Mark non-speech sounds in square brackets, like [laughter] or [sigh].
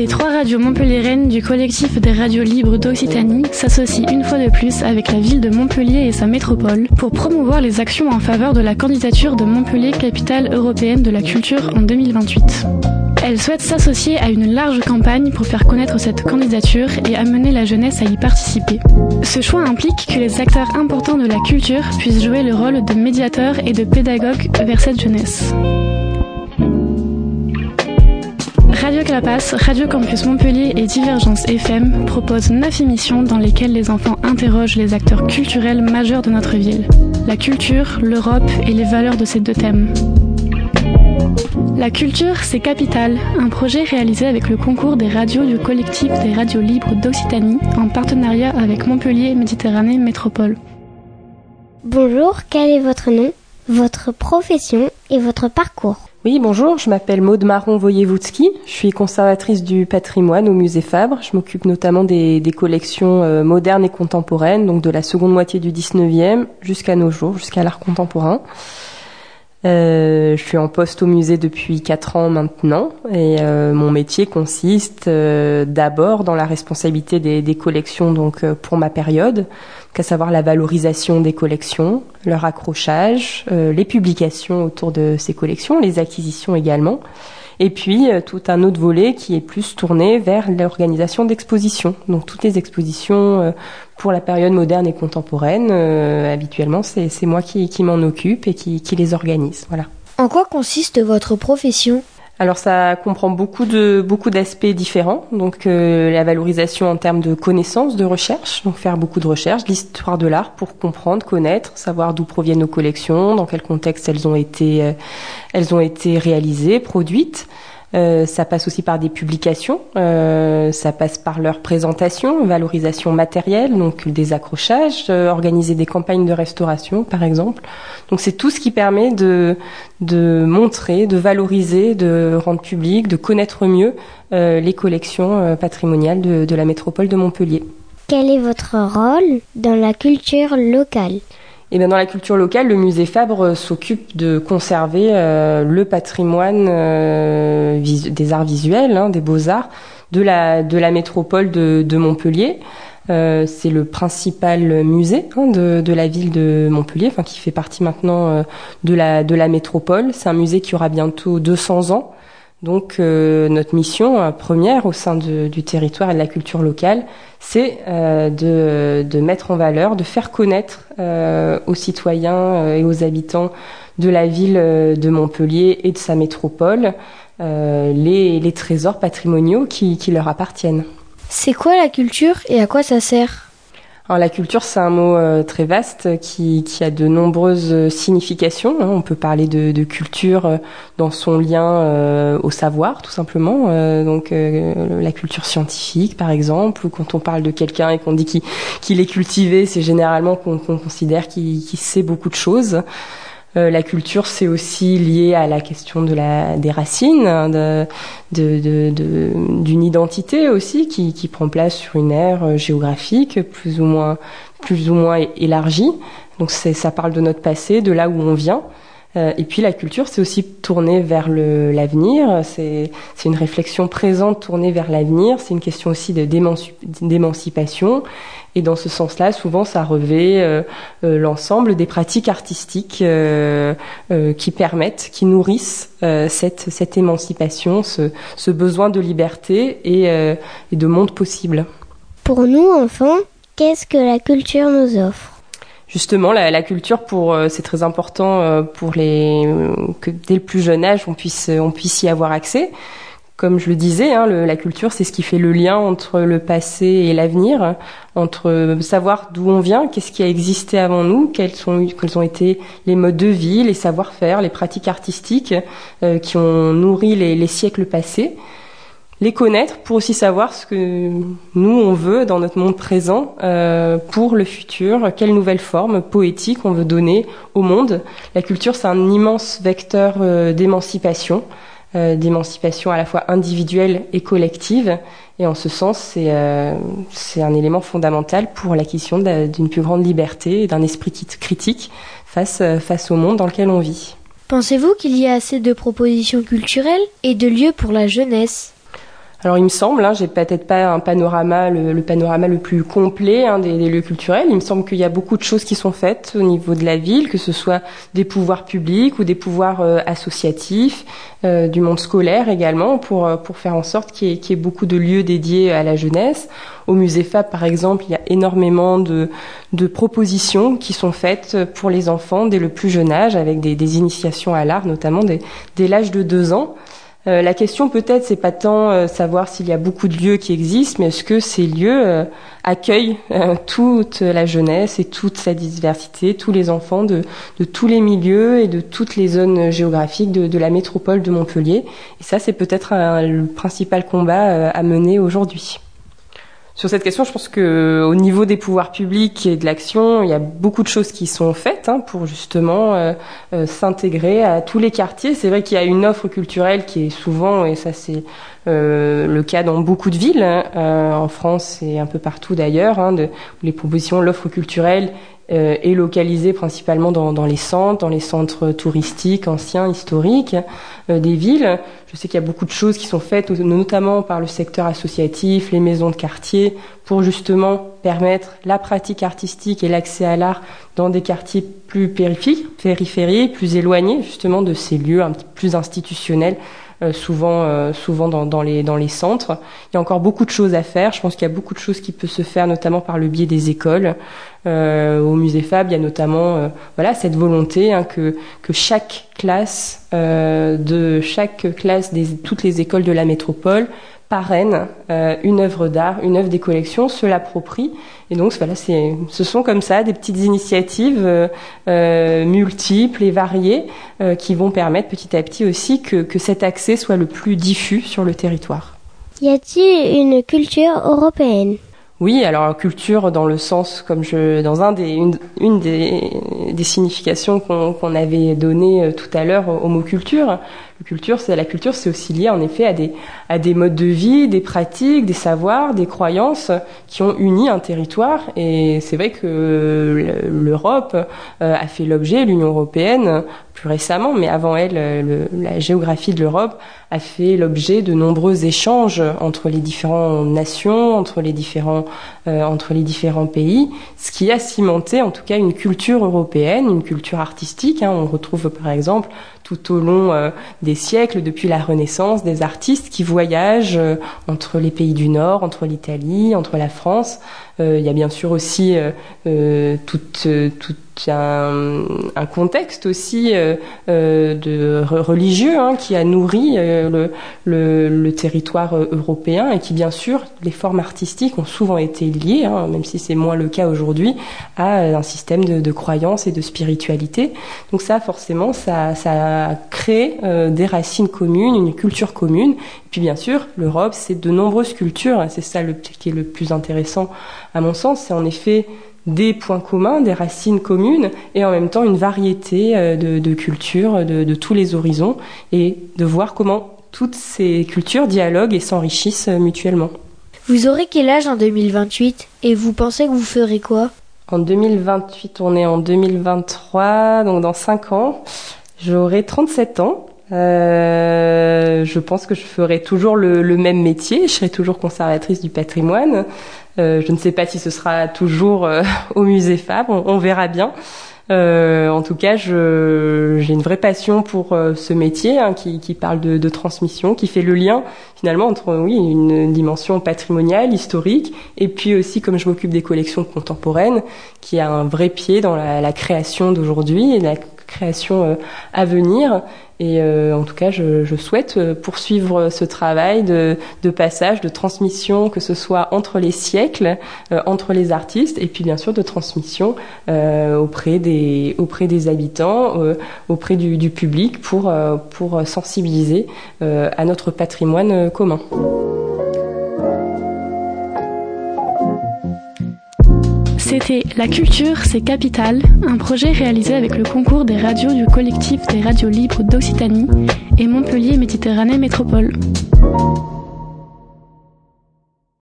Les trois radios montpelliéraines du collectif des radios libres d'Occitanie s'associent une fois de plus avec la ville de Montpellier et sa métropole pour promouvoir les actions en faveur de la candidature de Montpellier capitale européenne de la culture en 2028. Elles souhaitent s'associer à une large campagne pour faire connaître cette candidature et amener la jeunesse à y participer. Ce choix implique que les acteurs importants de la culture puissent jouer le rôle de médiateurs et de pédagogues vers cette jeunesse. Radio Clapas, Radio Campus Montpellier et Divergence FM proposent neuf émissions dans lesquelles les enfants interrogent les acteurs culturels majeurs de notre ville. La culture, l'Europe et les valeurs de ces deux thèmes. La culture, c'est Capital, un projet réalisé avec le concours des radios du collectif des radios libres d'Occitanie en partenariat avec Montpellier Méditerranée Métropole. Bonjour, quel est votre nom, votre profession et votre parcours oui, bonjour, je m'appelle Maude Marron Voyevoutsky, je suis conservatrice du patrimoine au musée Fabre. Je m'occupe notamment des, des collections euh, modernes et contemporaines, donc de la seconde moitié du 19e jusqu'à nos jours, jusqu'à l'art contemporain. Euh, je suis en poste au musée depuis quatre ans maintenant et euh, mon métier consiste euh, d'abord dans la responsabilité des, collections donc euh, pour ma période, qu'à savoir la valorisation des collections, leur accrochage, les publications autour de ces collections, les acquisitions également. Et puis euh, tout un autre volet qui est plus tourné vers l'organisation d'expositions. Donc toutes les expositions euh, pour la période moderne et contemporaine, euh, habituellement c'est moi qui, m'en occupe et qui, qui les organise. Voilà. En quoi consiste votre profession? Alors ça comprend beaucoup de beaucoup d'aspects différents. Donc euh, la valorisation en termes de connaissances, de recherche, donc faire beaucoup de recherches, l'histoire de l'art pour comprendre, connaître, savoir d'où proviennent nos collections, dans quel contexte elles ont été euh, elles ont été réalisées, produites. Euh, ça passe aussi par des publications, euh, ça passe par leur présentation, valorisation matérielle, donc des accrochages, euh, organiser des campagnes de restauration par exemple. Donc c'est tout ce qui permet de, de montrer, de valoriser, de rendre public, de connaître mieux euh, les collections euh, patrimoniales de, de la métropole de Montpellier. Quel est votre rôle dans la culture locale? Et bien dans la culture locale, le musée Fabre s'occupe de conserver euh, le patrimoine euh, des arts visuels, hein, des beaux-arts de la, de la métropole de, de Montpellier. Euh, c'est le principal musée hein, de, de, la ville de Montpellier, enfin qui fait partie maintenant euh, de la de la métropole. C'est un musée qui aura bientôt 200 ans. Donc euh, notre mission euh, première au sein du territoire et de la culture locale, c'est euh, de, mettre en valeur, de faire connaître aux citoyens et aux habitants de la ville de Montpellier et de sa métropole les, trésors patrimoniaux qui leur appartiennent. C'est quoi la culture et à quoi ça sert? Alors la culture, c'est un mot euh, très vaste qui, qui, a de nombreuses euh, significations. Hein. On peut parler de, de, culture euh, dans son lien euh, au savoir, tout simplement. Euh, donc la culture scientifique, par exemple, ou quand on parle de quelqu'un et qu'on dit qu'il qu est cultivé, c'est généralement qu'on qu considère qu'il qu sait beaucoup de choses. Euh, la culture, c'est aussi lié à la question de la, des racines, de, de, de, d'une identité aussi qui, qui prend place sur une ère euh, géographique plus ou moins, plus ou moins élargie. Donc ça parle de notre passé, de là où on vient. Euh, et puis la culture, c'est aussi tourner vers le, l'avenir. C'est, c'est une réflexion présente tournée vers l'avenir. C'est une question aussi de d'émancipation. Et dans ce sens-là, souvent, ça revêt euh, euh, l'ensemble des pratiques artistiques euh, qui permettent, qui nourrissent cette, cette émancipation, ce, ce, besoin de liberté et, et de monde possible. Pour nous, enfants, qu'est-ce que la culture nous offre? Justement la, la, culture pour c'est très important pour les que dès le plus jeune âge on puisse on puisse y avoir accès comme je le disais, hein, la culture, c'est ce qui fait le lien entre le passé et l'avenir, entre savoir d'où on vient, qu'est-ce qui a existé avant nous, quels, sont, quels ont été les modes de vie, les savoir-faire, les pratiques artistiques euh, qui ont nourri les, les, siècles passés. Les connaître pour aussi savoir ce que nous, on veut dans notre monde présent euh, pour le futur, quelle nouvelle forme poétique on veut donner au monde. La culture, c'est un immense vecteur euh, d'émancipation d'émancipation à la fois individuelle et collective. Et en ce sens, c'est euh, un élément fondamental pour l'acquisition d'une plus grande liberté et d'un esprit critique face, euh, face au monde dans lequel on vit. Pensez-vous qu'il y a assez de propositions culturelles et de lieux pour la jeunesse? Alors il me semble, hein, j'ai peut-être pas un panorama, le, panorama le plus complet hein, des, lieux culturels. Il me semble qu'il y a beaucoup de choses qui sont faites au niveau de la ville, que ce soit des pouvoirs publics ou des pouvoirs euh, associatifs, euh, du monde scolaire également, pour euh, pour faire en sorte qu'il y, ait beaucoup de lieux dédiés à la jeunesse. Au musée Fab, par exemple, il y a énormément de, de propositions qui sont faites pour les enfants dès le plus jeune âge, avec des, des initiations à l'art, notamment dès, dès l'âge de deux ans. Euh, la question peut-être c'est pas tant euh, savoir s'il y a beaucoup de lieux qui existent, mais est-ce que ces lieux euh, accueillent toute la jeunesse et toute sa diversité, tous les enfants de, tous les milieux et de toutes les zones géographiques de, de la métropole de Montpellier? Et ça c'est peut-être le principal combat à mener aujourd'hui. Sur cette question, je pense que au niveau des pouvoirs publics et de l'action, il y a beaucoup de choses qui sont faites hein, pour justement euh, euh, s'intégrer à tous les quartiers. C'est vrai qu'il y a une offre culturelle qui est souvent, et ça c'est euh, le cas dans beaucoup de villes, hein, en France et un peu partout d'ailleurs, hein, de, les propositions, l'offre culturelle euh, est localisée principalement dans, dans, les centres, dans les centres touristiques anciens, historiques euh, des villes. Je sais qu'il y a beaucoup de choses qui sont faites, notamment par le secteur associatif, les maisons de quartier, pour justement permettre la pratique artistique et l'accès à l'art dans des quartiers plus périphériques, périphériques, plus éloignés justement de ces lieux un petit plus institutionnels euh, souvent, euh, souvent dans, dans, les, dans les centres. Il y a encore beaucoup de choses à faire. Je pense qu'il y a beaucoup de choses qui peuvent se faire, notamment par le biais des écoles. Euh, au musée Fab, il y a notamment euh, voilà cette volonté hein, que, que chaque classe de chaque classe des toutes les écoles de la métropole parraine euh, une œuvre d'art, une œuvre des collections, se l'approprie. Et donc voilà, c'est, ce sont comme ça des petites initiatives euh, euh multiples et variées euh, qui vont permettre petit à petit aussi que, que cet accès soit le plus diffus sur le territoire. Y a-t-il une culture européenne? Oui, alors culture dans le sens, comme je, dans un des, une, des, des significations qu'on avait donné tout à l'heure au mot culture, la culture, c'est aussi lié en effet à des à des modes de vie, des pratiques, des savoirs, des croyances qui ont uni un territoire. Et c'est vrai que l'Europe euh, a fait l'objet, l'Union européenne plus récemment, mais avant elle, le, la géographie de l'Europe a fait l'objet de nombreux échanges entre les différentes nations, entre les différents euh, pays, ce qui a cimenté en tout cas une culture européenne, une culture artistique. Hein. On retrouve par exemple tout au long euh, des siècles, depuis la Renaissance, des artistes qui voyagent euh, entre les pays du Nord, entre l'Italie, entre la France. Euh, il y a bien sûr aussi toute, toute un, un, contexte aussi euh, euh de religieux hein, qui a nourri euh, le, le, territoire euh, européen et qui bien sûr les formes artistiques ont souvent été liées, hein, même si c'est moins le cas aujourd'hui, à un système de, de croyance et de spiritualité. Donc ça forcément ça, ça a créé des racines communes, une culture commune. Et puis bien sûr l'Europe c'est de nombreuses cultures, c'est ça le, qui est le plus intéressant à mon sens, c'est en effet des points communs, des racines communes, et en même temps une variété euh, de, cultures de, tous les horizons, et de voir comment toutes ces cultures dialoguent et s'enrichissent euh, mutuellement. Vous aurez quel âge en 2028 et vous pensez que vous ferez quoi? En 2028, on est en 2023, donc dans 5 ans, j'aurai 37 ans. Euh, je pense que je ferai toujours le, le, même métier, je serai toujours conservatrice du patrimoine. Euh, je ne sais pas si ce sera toujours euh, [laughs] au musée Fab, on, verra bien. Euh, en tout cas, j'ai une vraie passion pour ce métier hein, qui, qui, parle de, de, transmission, qui fait le lien finalement entre oui une dimension patrimoniale, historique, et puis aussi comme je m'occupe des collections contemporaines, qui a un vrai pied dans la, la création d'aujourd'hui et la création à venir. Et euh, en tout cas, je, souhaite euh, poursuivre ce travail de, passage, de transmission, que ce soit entre les siècles, euh, entre les artistes, et puis bien sûr de transmission euh, auprès, des, habitants, auprès du, public, pour sensibiliser à notre patrimoine commun. C'était La culture, c'est capital, un projet réalisé avec le concours des radios du collectif des radios libres d'Occitanie et Montpellier Méditerranée Métropole.